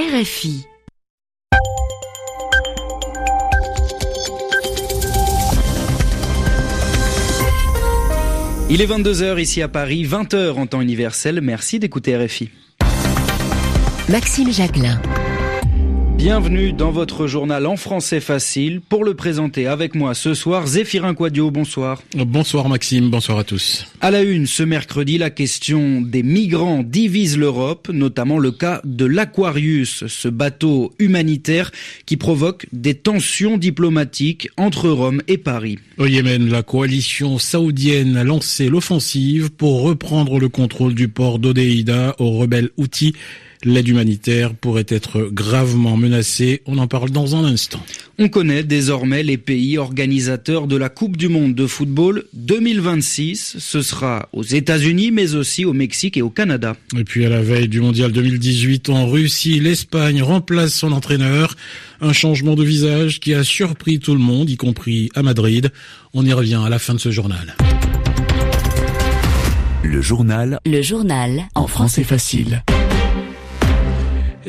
RFI. Il est 22h ici à Paris, 20h en temps universel. Merci d'écouter RFI. Maxime Jacquelin. Bienvenue dans votre journal en français facile. Pour le présenter avec moi ce soir, Zéphirin Quadio, bonsoir. Bonsoir Maxime, bonsoir à tous. À la une, ce mercredi, la question des migrants divise l'Europe, notamment le cas de l'Aquarius, ce bateau humanitaire qui provoque des tensions diplomatiques entre Rome et Paris. Au Yémen, la coalition saoudienne a lancé l'offensive pour reprendre le contrôle du port d'Odeida aux rebelles Houthis L'aide humanitaire pourrait être gravement menacée. On en parle dans un instant. On connaît désormais les pays organisateurs de la Coupe du Monde de football 2026. Ce sera aux États-Unis, mais aussi au Mexique et au Canada. Et puis à la veille du Mondial 2018 en Russie, l'Espagne remplace son entraîneur. Un changement de visage qui a surpris tout le monde, y compris à Madrid. On y revient à la fin de ce journal. Le journal. Le journal. En français facile.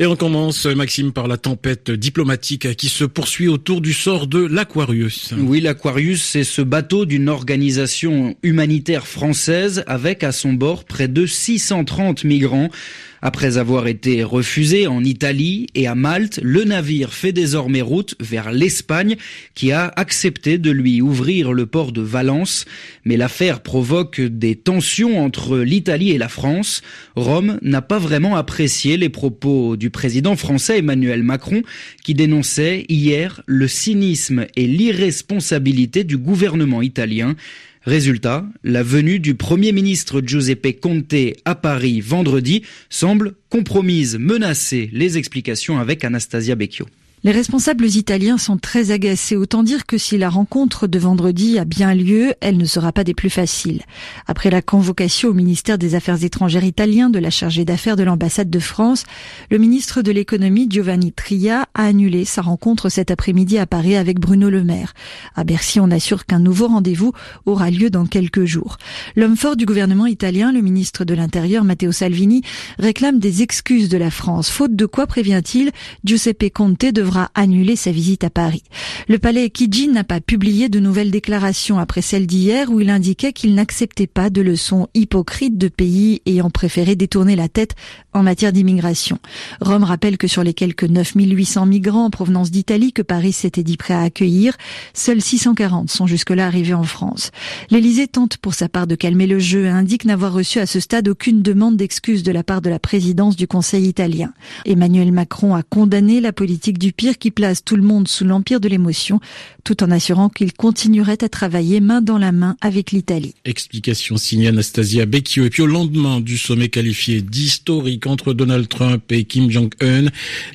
Et on commence, Maxime, par la tempête diplomatique qui se poursuit autour du sort de l'Aquarius. Oui, l'Aquarius, c'est ce bateau d'une organisation humanitaire française avec à son bord près de 630 migrants. Après avoir été refusé en Italie et à Malte, le navire fait désormais route vers l'Espagne qui a accepté de lui ouvrir le port de Valence. Mais l'affaire provoque des tensions entre l'Italie et la France. Rome n'a pas vraiment apprécié les propos du président français Emmanuel Macron qui dénonçait hier le cynisme et l'irresponsabilité du gouvernement italien. Résultat, la venue du Premier ministre Giuseppe Conte à Paris vendredi semble compromise, menacée. Les explications avec Anastasia Becchio. Les responsables italiens sont très agacés. Autant dire que si la rencontre de vendredi a bien lieu, elle ne sera pas des plus faciles. Après la convocation au ministère des Affaires étrangères italien de la chargée d'affaires de l'ambassade de France, le ministre de l'économie Giovanni Tria a annulé sa rencontre cet après-midi à Paris avec Bruno Le Maire. À Bercy, on assure qu'un nouveau rendez-vous aura lieu dans quelques jours. L'homme fort du gouvernement italien, le ministre de l'Intérieur Matteo Salvini, réclame des excuses de la France. Faute de quoi, prévient-il, Giuseppe Conte annuler sa visite à Paris. Le palais Kijin n'a pas publié de nouvelles déclarations après celle d'hier où il indiquait qu'il n'acceptait pas de leçons hypocrites de pays ayant préféré détourner la tête en matière d'immigration. Rome rappelle que sur les quelques 9800 migrants en provenance d'Italie que Paris s'était dit prêt à accueillir, seuls 640 sont jusque-là arrivés en France. L'Élysée tente pour sa part de calmer le jeu et indique n'avoir reçu à ce stade aucune demande d'excuse de la part de la présidence du Conseil italien. Emmanuel Macron a condamné la politique du qui place tout le monde sous l'empire de l'émotion, tout en assurant qu'il continuerait à travailler main dans la main avec l'Italie. Explication signée Anastasia Becchio. Et puis au lendemain du sommet qualifié d'historique entre Donald Trump et Kim Jong-un,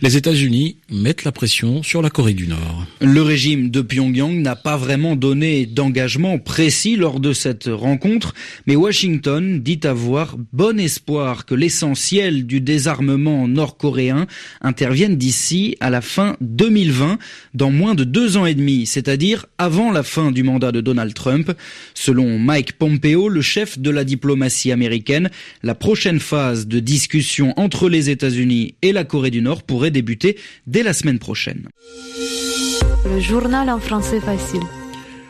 les États-Unis mettent la pression sur la Corée du Nord. Le régime de Pyongyang n'a pas vraiment donné d'engagement précis lors de cette rencontre, mais Washington dit avoir bon espoir que l'essentiel du désarmement nord-coréen intervienne d'ici à la fin 2020, dans moins de deux ans et demi, c'est-à-dire avant la fin du mandat de Donald Trump. Selon Mike Pompeo, le chef de la diplomatie américaine, la prochaine phase de discussion entre les États-Unis et la Corée du Nord pourrait débuter dès la semaine prochaine. Le journal en français facile.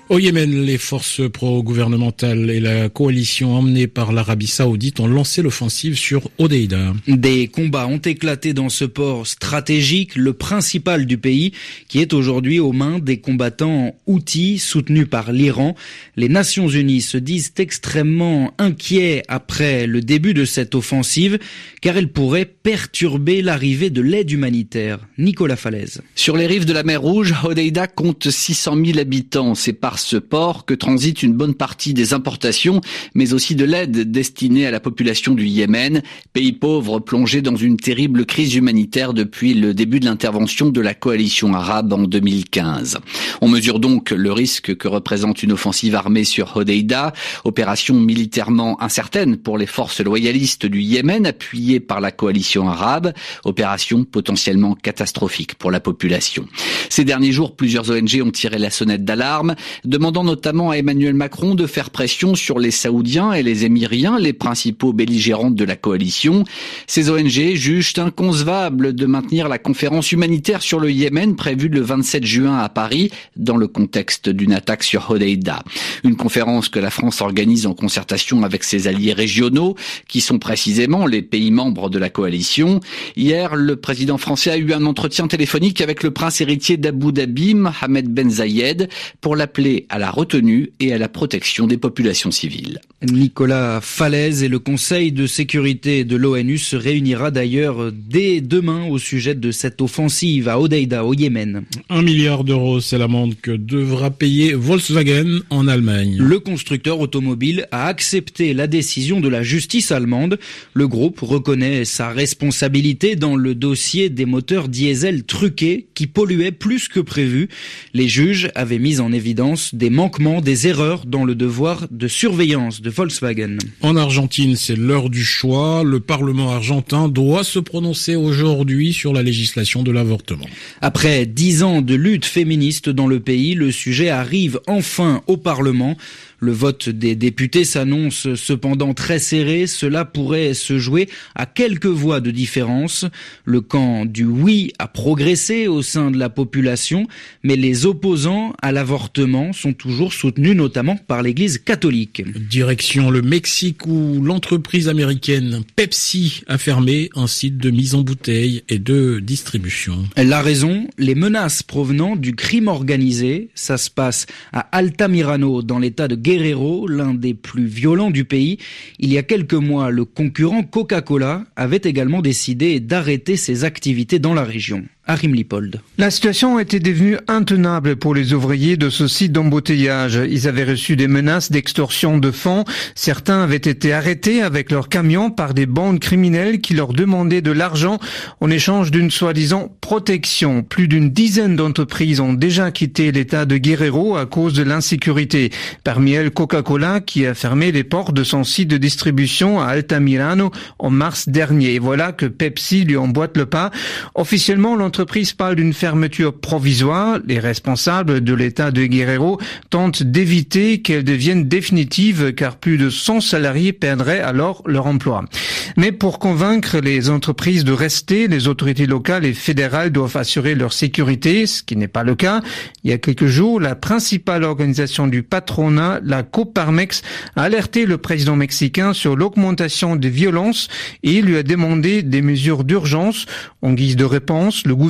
Au Yémen, les forces pro-gouvernementales et la coalition emmenée par l'Arabie saoudite ont lancé l'offensive sur Odeida. Des combats ont éclaté dans ce port stratégique, le principal du pays, qui est aujourd'hui aux mains des combattants houthis soutenus par l'Iran. Les Nations Unies se disent extrêmement inquiets après le début de cette offensive, car elle pourrait perturber l'arrivée de l'aide humanitaire. Nicolas Falaise. Sur les rives de la mer Rouge, Odeida compte 600 000 habitants. C'est par ce port que transite une bonne partie des importations, mais aussi de l'aide destinée à la population du Yémen, pays pauvre plongé dans une terrible crise humanitaire depuis le début de l'intervention de la coalition arabe en 2015. On mesure donc le risque que représente une offensive armée sur Hodeida, opération militairement incertaine pour les forces loyalistes du Yémen appuyées par la coalition arabe, opération potentiellement catastrophique pour la population. Ces derniers jours, plusieurs ONG ont tiré la sonnette d'alarme. Demandant notamment à Emmanuel Macron de faire pression sur les Saoudiens et les Émiriens, les principaux belligérants de la coalition. Ces ONG jugent inconcevable de maintenir la conférence humanitaire sur le Yémen prévue le 27 juin à Paris dans le contexte d'une attaque sur Hodeida. Une conférence que la France organise en concertation avec ses alliés régionaux, qui sont précisément les pays membres de la coalition. Hier, le président français a eu un entretien téléphonique avec le prince héritier d'Abu Dhabi, Mohamed Ben Zayed, pour l'appeler à la retenue et à la protection des populations civiles. Nicolas Falaise et le Conseil de sécurité de l'ONU se réunira d'ailleurs dès demain au sujet de cette offensive à Odeida au Yémen. Un milliard d'euros, c'est l'amende que devra payer Volkswagen en Allemagne. Le constructeur automobile a accepté la décision de la justice allemande. Le groupe reconnaît sa responsabilité dans le dossier des moteurs diesel truqués qui polluaient plus que prévu. Les juges avaient mis en évidence des manquements, des erreurs dans le devoir de surveillance de Volkswagen. En Argentine, c'est l'heure du choix. Le Parlement argentin doit se prononcer aujourd'hui sur la législation de l'avortement. Après dix ans de lutte féministe dans le pays, le sujet arrive enfin au Parlement. Le vote des députés s'annonce cependant très serré. Cela pourrait se jouer à quelques voix de différence. Le camp du oui a progressé au sein de la population, mais les opposants à l'avortement sont toujours soutenus notamment par l'Église catholique. Direction le Mexique où l'entreprise américaine Pepsi a fermé un site de mise en bouteille et de distribution. La raison, les menaces provenant du crime organisé. Ça se passe à Altamirano dans l'état de Guerrero, l'un des plus violents du pays. Il y a quelques mois, le concurrent Coca-Cola avait également décidé d'arrêter ses activités dans la région. La situation était devenue intenable pour les ouvriers de ce site d'embouteillage. Ils avaient reçu des menaces d'extorsion de fonds. Certains avaient été arrêtés avec leurs camions par des bandes criminelles qui leur demandaient de l'argent en échange d'une soi-disant protection. Plus d'une dizaine d'entreprises ont déjà quitté l'état de Guerrero à cause de l'insécurité. Parmi elles, Coca-Cola qui a fermé les portes de son site de distribution à Altamirano en mars dernier. Et voilà que Pepsi lui emboîte le pas. Officiellement, l'entreprise parle d'une fermeture provisoire. Les responsables de l'état de Guerrero tentent d'éviter qu'elle devienne définitive car plus de 100 salariés perdraient alors leur emploi. Mais pour convaincre les entreprises de rester, les autorités locales et fédérales doivent assurer leur sécurité, ce qui n'est pas le cas. Il y a quelques jours, la principale organisation du patronat, la Coparmex, a alerté le président mexicain sur l'augmentation des violences et lui a demandé des mesures d'urgence. En guise de réponse, le gouvernement,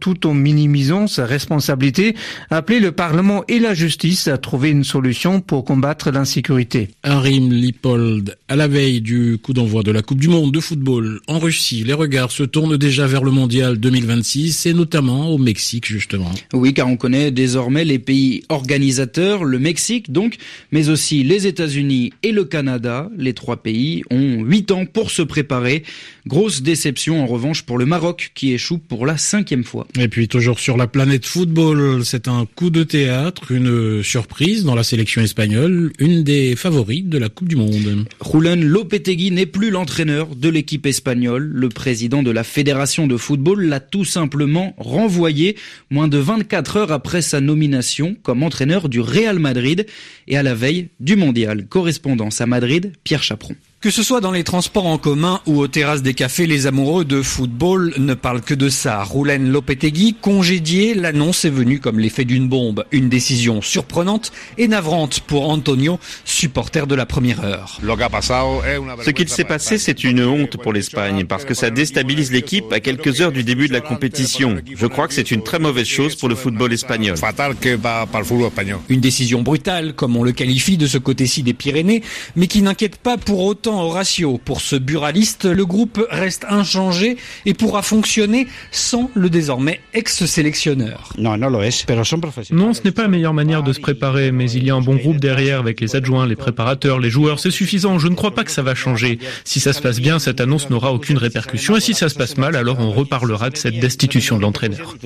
tout en minimisant sa responsabilité, a appelé le Parlement et la justice à trouver une solution pour combattre l'insécurité. Arim Lipold, à la veille du coup d'envoi de la Coupe du Monde de football en Russie, les regards se tournent déjà vers le Mondial 2026 et notamment au Mexique justement. Oui, car on connaît désormais les pays organisateurs, le Mexique donc, mais aussi les États-Unis et le Canada. Les trois pays ont huit ans pour se préparer. Grosse déception en revanche pour le Maroc qui échoue pour la cinquième fois. Et puis toujours sur la planète football, c'est un coup de théâtre, une surprise dans la sélection espagnole, une des favorites de la Coupe du Monde. Julen Lopetegui n'est plus l'entraîneur de l'équipe espagnole. Le président de la fédération de football l'a tout simplement renvoyé moins de 24 heures après sa nomination comme entraîneur du Real Madrid et à la veille du mondial. Correspondance à Madrid, Pierre Chaperon. Que ce soit dans les transports en commun ou aux terrasses des cafés, les amoureux de football ne parlent que de ça. Roulen Lopetegui, congédié, l'annonce est venue comme l'effet d'une bombe. Une décision surprenante et navrante pour Antonio, supporter de la première heure. Ce qu'il s'est passé, c'est une honte pour l'Espagne parce que ça déstabilise l'équipe à quelques heures du début de la compétition. Je crois que c'est une très mauvaise chose pour le football espagnol. Une décision brutale, comme on le qualifie de ce côté-ci des Pyrénées, mais qui n'inquiète pas pour autant Horacio. Pour ce buraliste, le groupe reste inchangé et pourra fonctionner sans le désormais ex-sélectionneur. Non, ce n'est pas la meilleure manière de se préparer, mais il y a un bon groupe derrière avec les adjoints, les préparateurs, les joueurs, c'est suffisant. Je ne crois pas que ça va changer. Si ça se passe bien, cette annonce n'aura aucune répercussion et si ça se passe mal, alors on reparlera de cette destitution de l'entraîneur.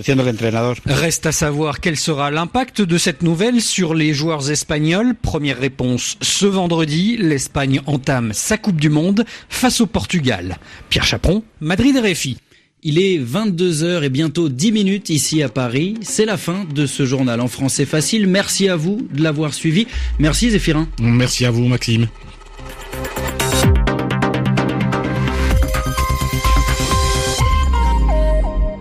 Reste à savoir quel sera l'impact de cette nouvelle sur les joueurs espagnols. Première réponse ce vendredi, l'Espagne entame sa Coupe du Monde face au Portugal. Pierre Chaperon, Madrid RFI. Il est 22h et bientôt 10 minutes ici à Paris. C'est la fin de ce journal en français facile. Merci à vous de l'avoir suivi. Merci Zéphirin. Merci à vous Maxime.